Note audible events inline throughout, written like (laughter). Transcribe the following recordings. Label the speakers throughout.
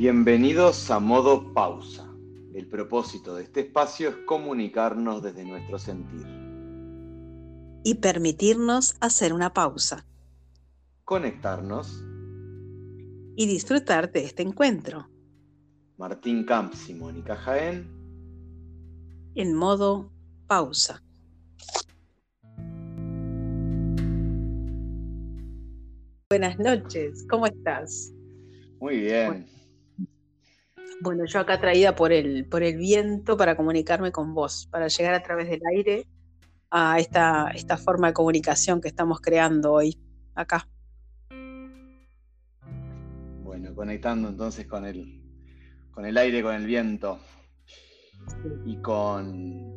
Speaker 1: Bienvenidos a Modo Pausa. El propósito de este espacio es comunicarnos desde nuestro sentir.
Speaker 2: Y permitirnos hacer una pausa.
Speaker 1: Conectarnos.
Speaker 2: Y disfrutar de este encuentro.
Speaker 1: Martín Camps y Mónica Jaén.
Speaker 2: En modo pausa. Buenas noches, ¿cómo estás?
Speaker 1: Muy bien.
Speaker 2: Bueno, yo acá traída por el, por el viento para comunicarme con vos, para llegar a través del aire a esta, esta forma de comunicación que estamos creando hoy acá.
Speaker 1: Bueno, conectando entonces con el, con el aire, con el viento y con,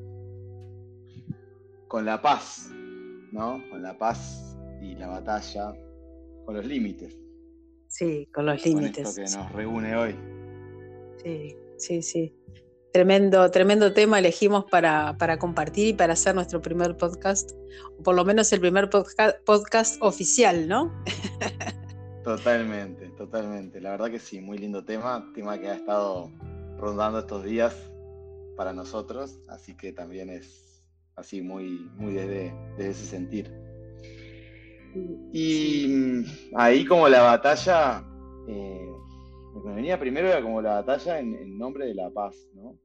Speaker 1: con la paz, ¿no? Con la paz y la batalla, con los límites.
Speaker 2: Sí, con los límites.
Speaker 1: Con esto que nos reúne hoy.
Speaker 2: Sí, sí, sí. Tremendo, tremendo tema elegimos para, compartir y para hacer nuestro primer podcast, o por lo menos el primer podcast, oficial, ¿no? (laughs)
Speaker 1: Totalmente, totalmente. La verdad que sí, muy lindo tema, tema que ha estado rondando estos días para nosotros, así que también es así muy, muy desde, ese sentir. Y ahí como la batalla, eh, lo que venía primero era como la batalla en, nombre de la paz, ¿no?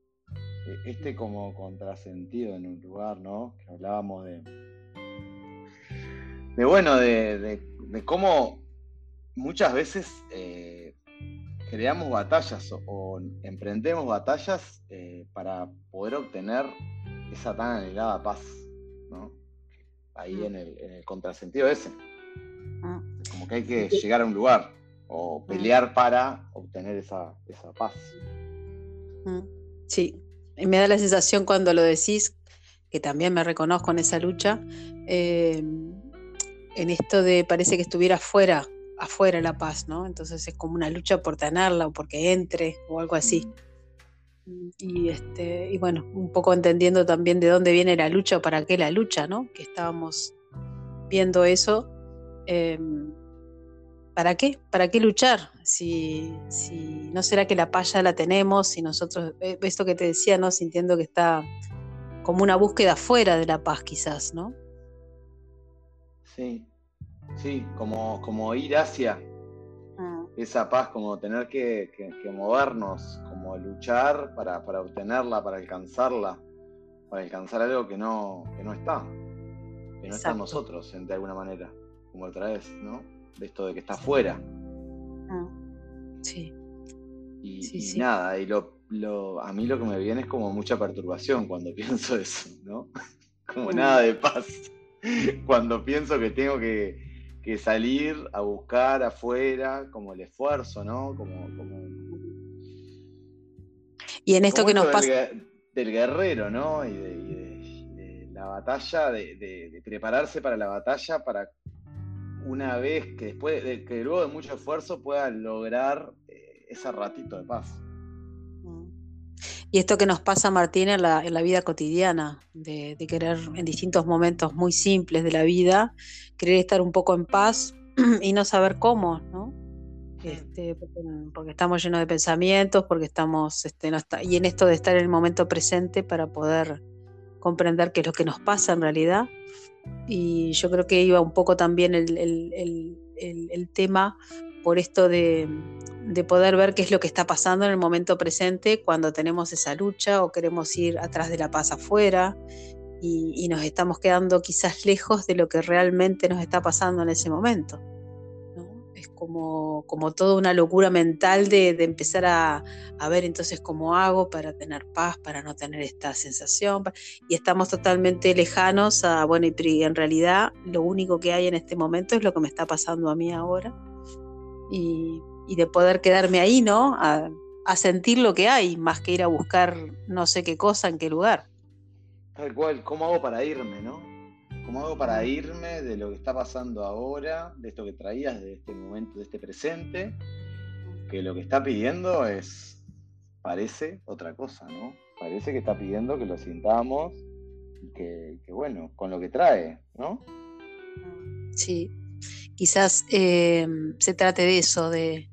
Speaker 1: E, este como contrasentido en un lugar, ¿no? Que hablábamos de. De bueno, de, cómo muchas veces eh, creamos batallas o, emprendemos batallas eh, para poder obtener esa tan anhelada paz, ¿no? Ahí en el, en el contrasentido ese. Ah. Como que hay que llegar a un lugar o pelear para obtener esa, paz.
Speaker 2: Sí, y me da la sensación cuando lo decís, que también me reconozco en esa lucha, eh, en esto de parece que estuviera afuera, afuera la paz, ¿no? Entonces es como una lucha por tenerla o porque entre o algo así. Y, este, y bueno, un poco entendiendo también de dónde viene la lucha o para qué la lucha, ¿no? Que estábamos viendo eso. Em, ¿para qué? ¿Para qué luchar? Si, si no será que la paz ya la tenemos, si nosotros, eh, esto que te decía, ¿no? Sintiendo que está como una búsqueda fuera de la paz quizás, ¿no?
Speaker 1: Sí, sí, como, como ir hacia ah. esa paz, como tener que, movernos, como luchar para, obtenerla, para alcanzarla, para alcanzar algo que no, no está, que no está en nosotros, de alguna manera, como otra vez, ¿no? De esto de que está afuera.
Speaker 2: Ah, sí.
Speaker 1: Y, nada, y lo, a mí lo que me viene es como mucha perturbación cuando (laughs) pienso eso, ¿no? (laughs) Como nada de paz. (laughs) Cuando pienso que tengo que, salir a buscar afuera, como el esfuerzo, ¿no? Como,
Speaker 2: y en esto que nos pasa.
Speaker 1: Del, guerrero, ¿no? Y de, la batalla, de, prepararse para la batalla, para una vez que después de, que luego de mucho esfuerzo pueda lograr eh, ese ratito de paz. Mm.
Speaker 2: Y esto que nos pasa, Martín, en la, vida cotidiana, de, querer en distintos momentos muy simples de la vida, querer estar un poco en paz (clears throat) y no saber cómo, ¿no? Este, porque, estamos llenos de pensamientos, porque estamos, este, y en esto de estar en el momento presente para poder comprender qué es lo que nos pasa en realidad y yo creo que iba un poco también el, tema por esto de, poder ver qué es lo que está pasando en el momento presente cuando tenemos esa lucha o queremos ir atrás de la paz afuera y nos estamos quedando quizás lejos de lo que realmente nos está pasando en ese momento como, como toda una locura mental de, empezar a, ver entonces cómo hago para tener paz, para no tener esta sensación. Y estamos totalmente lejanos a, bueno, y en realidad lo único que hay en este momento es lo que me está pasando a mí ahora. Y, de poder quedarme ahí, ¿no? A, a sentir lo que hay, más que ir a buscar no sé qué cosa en qué lugar.
Speaker 1: Tal cual, ¿cómo hago para irme, no? ¿Cómo hago para irme de lo que está pasando ahora, de esto que traías, de este momento, de este presente? Que lo que está pidiendo es, parece otra cosa, ¿no? Parece que está pidiendo que lo sintamos y que, bueno, con lo que trae, ¿no?
Speaker 2: Sí, quizás eh, se trate de eso, de,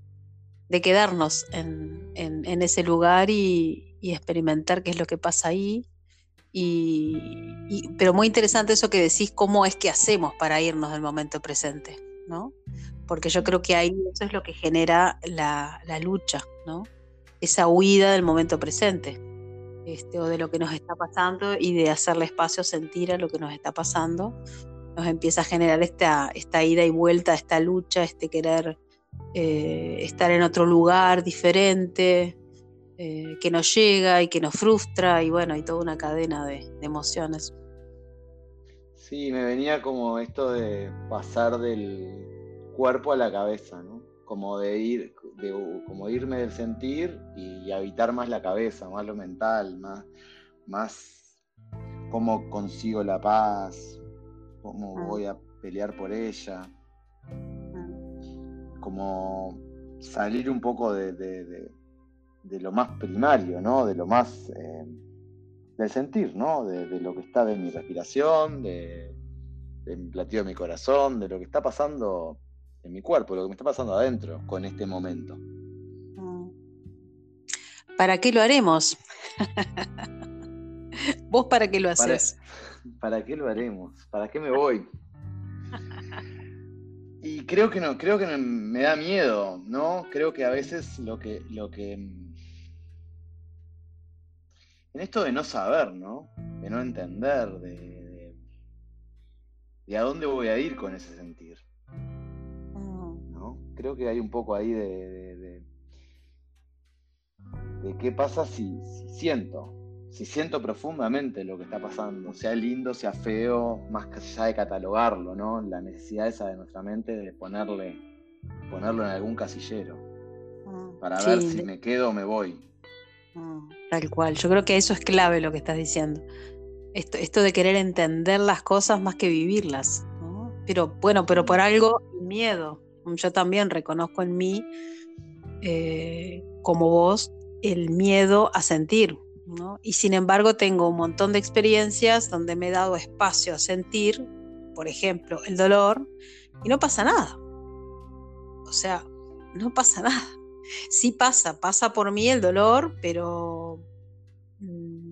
Speaker 2: quedarnos en, en, ese lugar y, experimentar qué es lo que pasa ahí. Y, pero muy interesante eso que decís, cómo es que hacemos para irnos del momento presente, ¿no? Porque yo creo que ahí eso es lo que genera la, lucha, ¿no? Esa huida del momento presente. Este, o de lo que nos está pasando y de hacerle espacio a sentir a lo que nos está pasando, nos empieza a generar esta, esta ida y vuelta, esta lucha, este querer eh, estar en otro lugar diferente, eh, que nos llega y que nos frustra, y bueno, hay toda una cadena de, emociones.
Speaker 1: Sí, me venía como esto de pasar del cuerpo a la cabeza, ¿no? Como de ir, de, como irme del sentir y, habitar más la cabeza, más lo mental, más, más cómo consigo la paz, cómo ah. voy a pelear por ella como salir un poco de, lo más primario, ¿no? De lo más eh, del sentir, ¿no? De, lo que está de mi respiración, de, mi latido de mi corazón, de lo que está pasando en mi cuerpo, lo que me está pasando adentro con este momento. Mm.
Speaker 2: ¿Para qué lo haremos? (laughs) ¿Vos para qué lo haces?
Speaker 1: ¿Para qué lo haremos? ¿Para qué me voy? Y creo que no, creo que me da miedo, ¿no? Creo que a veces lo que, lo que. En esto de no saber, ¿no? De no entender, de, de, a dónde voy a ir con ese sentir. Mm. ¿No? Creo que hay un poco ahí de. de, de qué pasa si, si siento, si siento profundamente lo que está pasando, sea lindo, sea feo, más allá de catalogarlo, ¿no? La necesidad esa de nuestra mente de ponerle, ponerlo en algún casillero, mm, para ver si me quedo o me voy.
Speaker 2: Mm, tal cual, yo creo que eso es clave lo que estás diciendo. Esto, esto de querer entender las cosas más que vivirlas. Pero bueno, pero por algo miedo. Yo también reconozco en mí, eh, como vos, el miedo a sentir, y sin embargo tengo un montón de experiencias donde me he dado espacio a sentir, por ejemplo, el dolor, y no pasa nada. O sea, no pasa (laughs) nada. Sí pasa, pasa por mí el dolor, pero mm,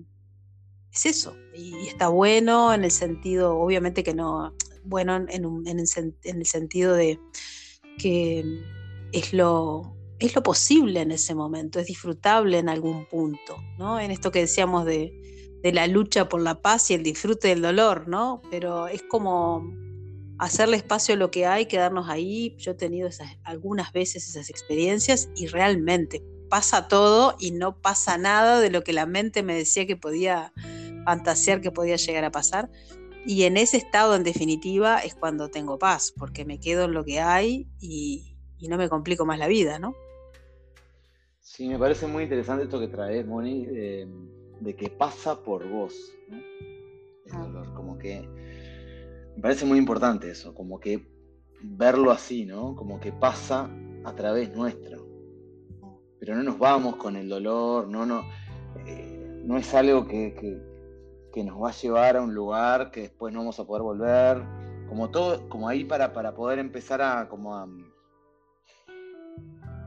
Speaker 2: es eso. Y, está bueno en el sentido, obviamente que no, bueno en, en el sentido de que es lo, es lo posible en ese momento, es disfrutable en algún punto, ¿no? En esto que decíamos de, la lucha por la paz y el disfrute del dolor, ¿no? Pero es como hacerle espacio a lo que hay, quedarnos ahí. Yo he tenido algunas veces esas experiencias y realmente pasa todo y no pasa nada de lo que la mente me decía que podía fantasear que podía llegar a pasar. Y en ese estado, en definitiva, es cuando tengo paz, porque me quedo en lo que hay y, y no me complico más la vida, ¿no?
Speaker 1: Sí, me parece muy interesante esto que traes, Moni, de, que pasa por vos, ¿no? El ah. dolor, como que me parece muy importante eso, como que verlo así, ¿no? Como que pasa a través nuestro. Pero no nos vamos con el dolor, no, no, eh, no es algo que, nos va a llevar a un lugar que después no vamos a poder volver. Como todo, como ahí para, para poder empezar a como a,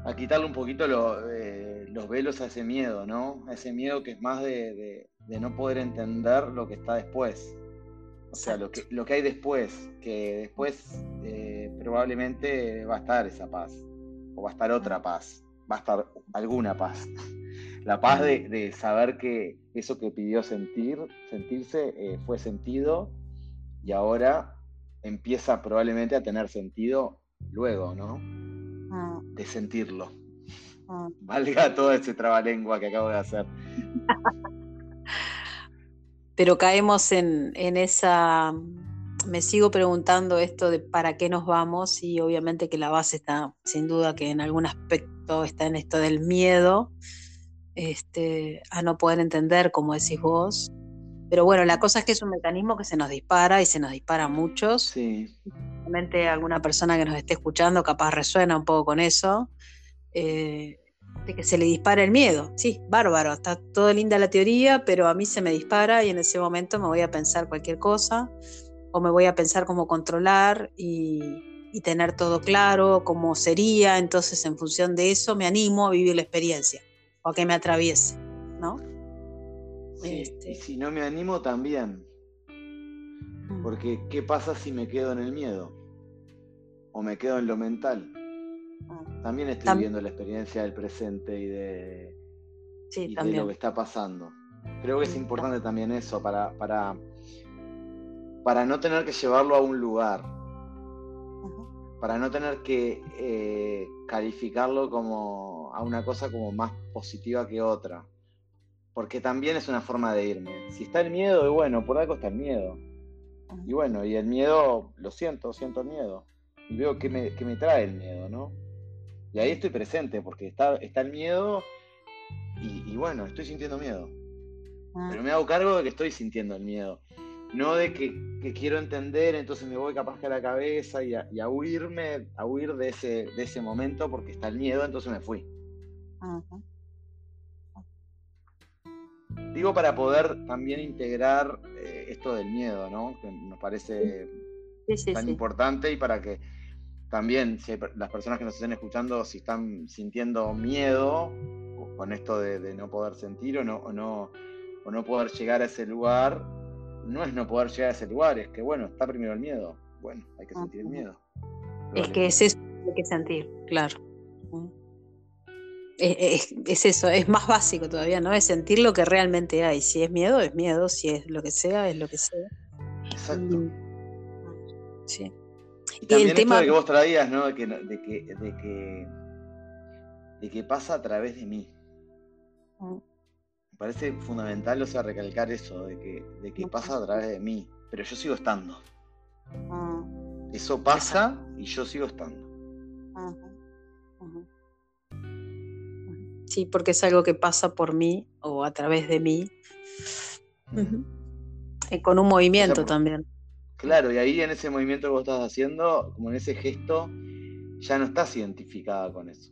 Speaker 1: a quitarle un poquito eh, los velos a ese miedo, ¿no? A ese miedo que es más de, no poder entender lo que está después. O sea, lo que, lo que hay después, que después eh, probablemente va a estar esa paz, o va a estar otra paz, va a estar alguna paz. La paz de, saber que eso que pidió sentir, sentirse, eh, fue sentido y ahora empieza probablemente a tener sentido luego, ¿no? Ah. de sentirlo. Ah. Valga todo ese trabalengua que acabo de hacer. (laughs)
Speaker 2: Pero caemos en, esa. Me sigo preguntando esto de para qué nos vamos, y obviamente que la base está, sin duda, que en algún aspecto está en esto del miedo este, a no poder entender, como decís vos, pero bueno, la cosa es que es un mecanismo que se nos dispara y se nos dispara a muchos. Sí. Realmente alguna persona que nos esté escuchando capaz resuena un poco con eso. Eh, de que se le dispara el miedo. Sí, bárbaro, está todo linda la teoría, pero a mí se me dispara y en ese momento me voy a pensar cualquier cosa o me voy a pensar cómo controlar y, y tener todo claro, cómo sería. Entonces, en función de eso, me animo a vivir la experiencia. o a que me atraviese, ¿no?
Speaker 1: Sí, este. Y si no me animo también. Mm. Porque, ¿qué pasa si me quedo en el miedo? ¿O me quedo en lo mental? Mm. También estoy viendo la experiencia del presente y de, lo que está pasando. Creo que es importante también eso para, para, para no tener que llevarlo a un lugar, para no tener que eh, calificarlo como a una cosa como más positiva que otra. Porque también es una forma de irme. Si está el miedo, y bueno, por algo está el miedo. Y bueno, y el miedo, lo siento, siento el miedo. Y veo que me, me trae el miedo, ¿no? Y ahí estoy presente, porque está, está el miedo y, bueno, estoy sintiendo miedo. Ah. Pero me hago cargo de que estoy sintiendo el miedo. No de que, quiero entender, entonces me voy capaz que a la cabeza y a, huirme, a huir de ese, de ese momento porque está el miedo, entonces me fui. Digo para poder también integrar eh, esto del miedo, ¿no? Que nos parece tan importante y para que también las personas que nos estén escuchando, si están sintiendo miedo con esto de, no poder sentir o no, o no, o no poder llegar a ese lugar, no es no poder llegar a ese lugar, es que bueno, está primero el miedo. Bueno, hay que sentir el miedo.
Speaker 2: Es que es eso que hay que sentir, claro. Es, es, eso, es más básico todavía, ¿no? Es sentir lo que realmente hay. Si es miedo, es miedo. Si es lo que sea, es lo que sea.
Speaker 1: Exacto. Sí. Y, también el tema... de que vos traías, ¿no? De que, de que, de que, de que pasa a través de mí. Mm. Me parece fundamental, o sea, recalcar eso, de que, de que pasa a través de mí, pero yo sigo estando. Mm. Eso pasa y yo sigo estando.
Speaker 2: Sí, porque es algo que pasa por mí o a través de mí. Y con un movimiento también.
Speaker 1: Claro, y ahí en ese movimiento que vos estás haciendo, como en ese gesto, ya no estás identificada con eso.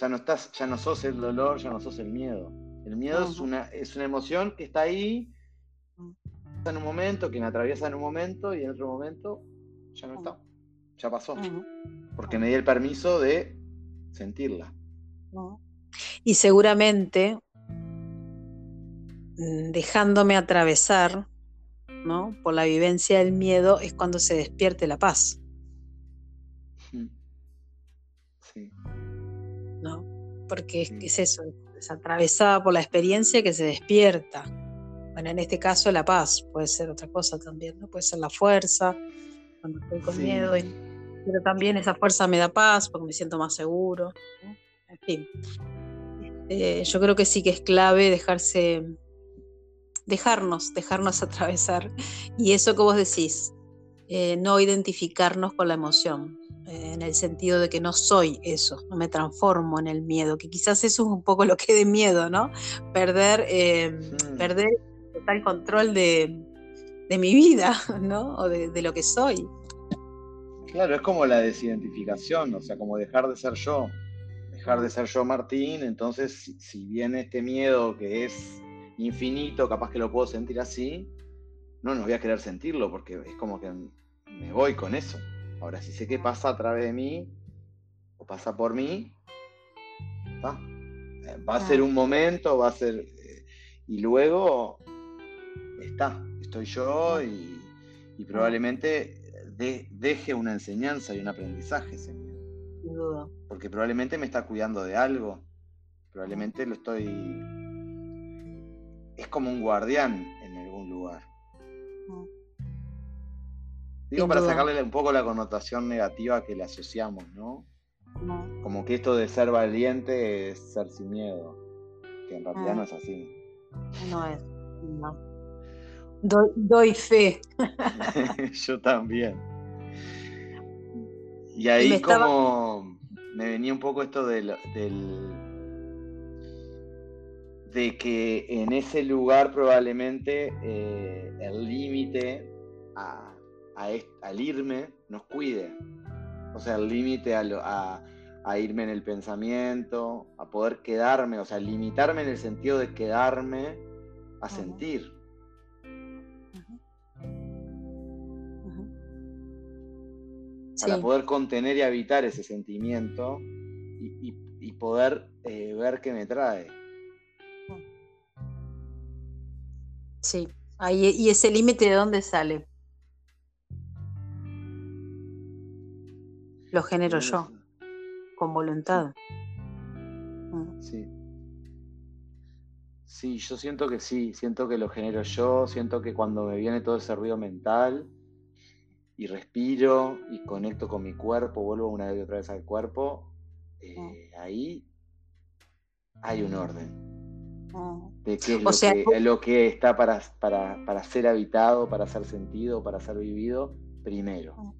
Speaker 1: Ya no estás, ya no sos el dolor, ya no sos el miedo. El miedo es una, es una emoción que está ahí en un momento, que me atraviesa en un momento y en otro momento ya no está. Ya pasó. Porque me di el permiso de sentirla.
Speaker 2: Y seguramente mm, dejándome atravesar ¿no? por la vivencia del miedo es cuando se despierte la paz. Sí. ¿No? Porque es, eso, es atravesada por la experiencia que se despierta. Bueno, en este caso la paz, puede ser otra cosa también, ¿no? Puede ser la fuerza, cuando estoy con miedo, pero también esa fuerza me da paz porque me siento más seguro. En fin, este, yo creo que sí que es clave dejarse, dejarnos, dejarnos (laughs) atravesar. Y eso que vos decís, eh, no identificarnos con la emoción, eh, en el sentido de que no soy eso, no me transformo en el miedo, que quizás eso es un poco lo que de miedo, ¿no? Perder, eh, perder el control de, mi vida, (laughs) ¿no? O de, de, lo que soy.
Speaker 1: Claro, es como la desidentificación, o sea, como dejar de ser yo, dejar de ser yo Martín, entonces si, viene este miedo que es infinito, capaz que lo puedo sentir así, no, no voy a querer sentirlo porque es como que me voy con eso. Ahora, si sé que pasa a través de mí o pasa por mí, eh, va a ser un momento, va a ser... Eh, y luego está, estoy yo y, probablemente deje una enseñanza y un aprendizaje ese miedo. Porque probablemente me está cuidando de algo. Probablemente lo estoy. Es como un guardián en algún lugar. Digo para sacarle un poco la connotación negativa que le asociamos, ¿no? Como que esto de ser valiente es ser sin miedo. Que en realidad no es así.
Speaker 2: No es, no. Doy, fe. (laughs)
Speaker 1: Yo también. Y ahí como me venía un poco esto del, de que en ese lugar probablemente eh, el límite al irme nos cuide. O sea, el límite a, a, irme en el pensamiento, a poder quedarme, o sea, limitarme en el sentido de quedarme a sentir. para poder contener y habitar ese sentimiento y, poder eh, ver qué me trae.
Speaker 2: Sí, Ahí, ¿y ese límite de dónde sale? Lo genero yo, con voluntad.
Speaker 1: Mm. Sí. Sí, yo siento que sí, siento que lo genero yo, siento que cuando me viene todo ese ruido mental y respiro y conecto con mi cuerpo, vuelvo una vez y otra vez al cuerpo, eh, mm. ahí hay un orden. Mm. De qué es lo, que, lo, que, está para, para, para, ser habitado, para ser sentido, para ser vivido, primero.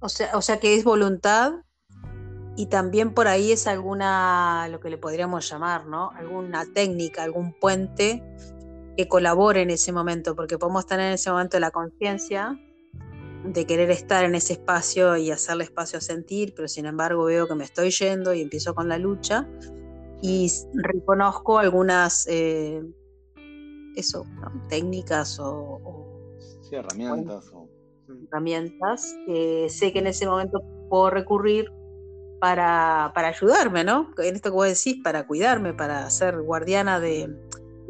Speaker 2: O sea, o sea que es voluntad y también por ahí es alguna, lo que le podríamos llamar, ¿no? Alguna técnica, algún puente que colabore en ese momento, porque podemos tener en ese momento la conciencia de querer estar en ese espacio y hacerle espacio a sentir, pero sin embargo veo que me estoy yendo y empiezo con la lucha y reconozco algunas eh, eso, técnicas o,
Speaker 1: sí, herramientas.
Speaker 2: Herramientas que sé que en ese momento puedo recurrir para, ayudarme, ¿no? En esto que vos decís, para cuidarme, para ser guardiana de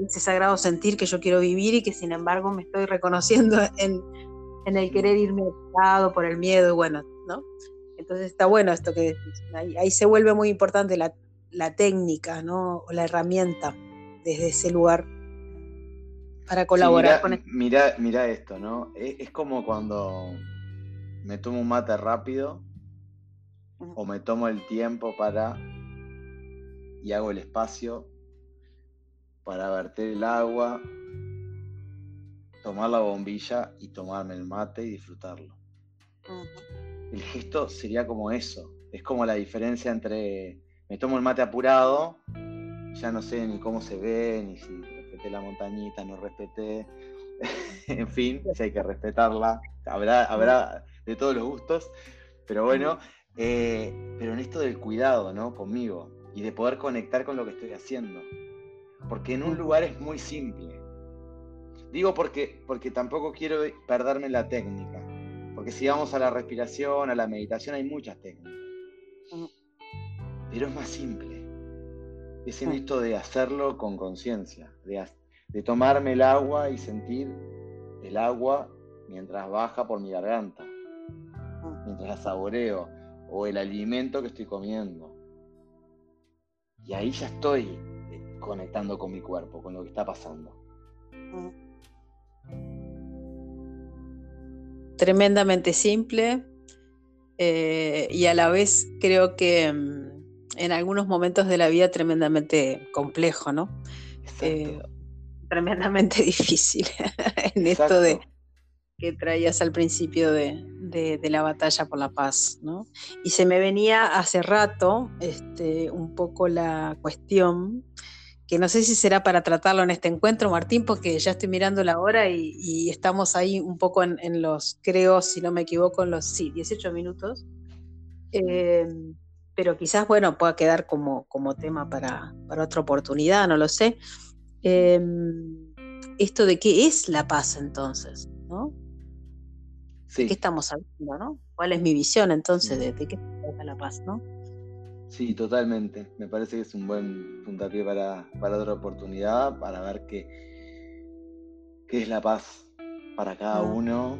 Speaker 2: ese sagrado sentir que yo quiero vivir y que sin embargo me estoy reconociendo (laughs) en, el querer irme lado por el miedo, bueno, ¿no? Entonces está bueno esto que decís. Ahí, se vuelve muy importante la, técnica, ¿no? O la herramienta desde ese lugar para colaborar
Speaker 1: con esto. Mira, mira esto, ¿no? Es, es, como cuando me tomo un mate rápido o me tomo el tiempo para y hago el espacio para verter el agua, tomar la bombilla y tomarme el mate y disfrutarlo. El gesto sería como eso, es como la diferencia entre me tomo el mate apurado, ya no sé ni cómo se ve, ni si respeté la montañita, no respeté, (laughs) en fin, si hay que respetarla, habrá, habrá de todos los gustos, pero bueno, eh, pero en esto del cuidado, ¿no? Conmigo y de poder conectar con lo que estoy haciendo. Porque en un lugar es muy simple. Digo porque, porque tampoco quiero perderme la técnica. Porque si vamos a la respiración, a la meditación, hay muchas técnicas. Pero es más simple. Es en esto de hacerlo con conciencia, de, de tomarme el agua y sentir el agua mientras baja por mi garganta, mientras la saboreo, o el alimento que estoy comiendo. Y ahí ya estoy eh, conectando con mi cuerpo, con lo que está pasando.
Speaker 2: Tremendamente simple eh, y a la vez creo que mm, en algunos momentos de la vida tremendamente complejo, ¿no? Eh, tremendamente (laughs) difícil (laughs) en esto de que traías al principio de, la batalla por la paz, ¿no? Y se me venía hace rato este, un poco la cuestión, que no sé si será para tratarlo en este encuentro, Martín, porque ya estoy mirando la hora y, estamos ahí un poco en, los, creo, si no me equivoco, en los, sí, 18 minutos. Em, pero quizás, bueno, pueda quedar como, como tema para, otra oportunidad, no lo sé. Em, esto de qué es la paz entonces, ¿no? ¿De qué estamos hablando, no? ¿Cuál es mi visión entonces de, qué trata la paz, no?
Speaker 1: Sí, totalmente. Me parece que es un buen puntapié para, para otra oportunidad, para ver qué, qué es la paz para cada uno,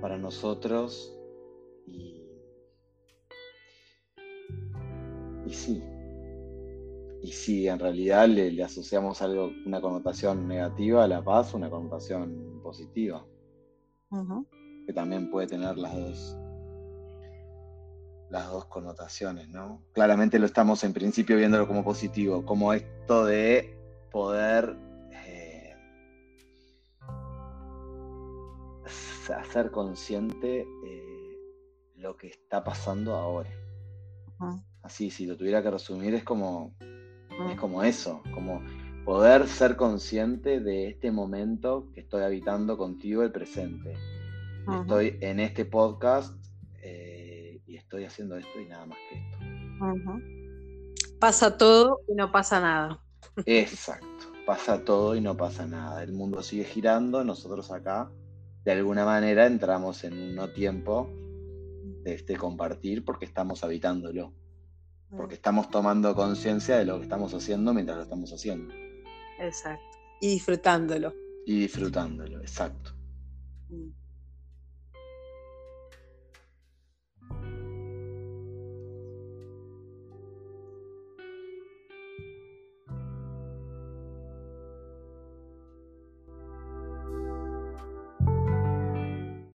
Speaker 1: para nosotros. Y, y sí, y sí, en realidad le, asociamos algo, una connotación negativa a la paz, una connotación positiva que también puede tener las dos, las dos connotaciones, ¿no? Claramente lo estamos en principio viéndolo como positivo, como esto de poder eh, hacer consciente eh, lo que está pasando ahora. Así, si lo tuviera que resumir, es como, es como eso, como poder ser consciente de este momento que estoy habitando contigo, el presente Estoy en este podcast eh, y estoy haciendo esto y nada más que esto.
Speaker 2: Pasa todo y no pasa nada.
Speaker 1: Exacto, pasa todo y no pasa nada. El mundo sigue girando, nosotros acá de alguna manera entramos en un no tiempo de este compartir porque estamos habitándolo. Porque estamos tomando conciencia de lo que estamos haciendo mientras lo estamos haciendo.
Speaker 2: Exacto. Y disfrutándolo.
Speaker 1: Y disfrutándolo, exacto.
Speaker 2: Mm.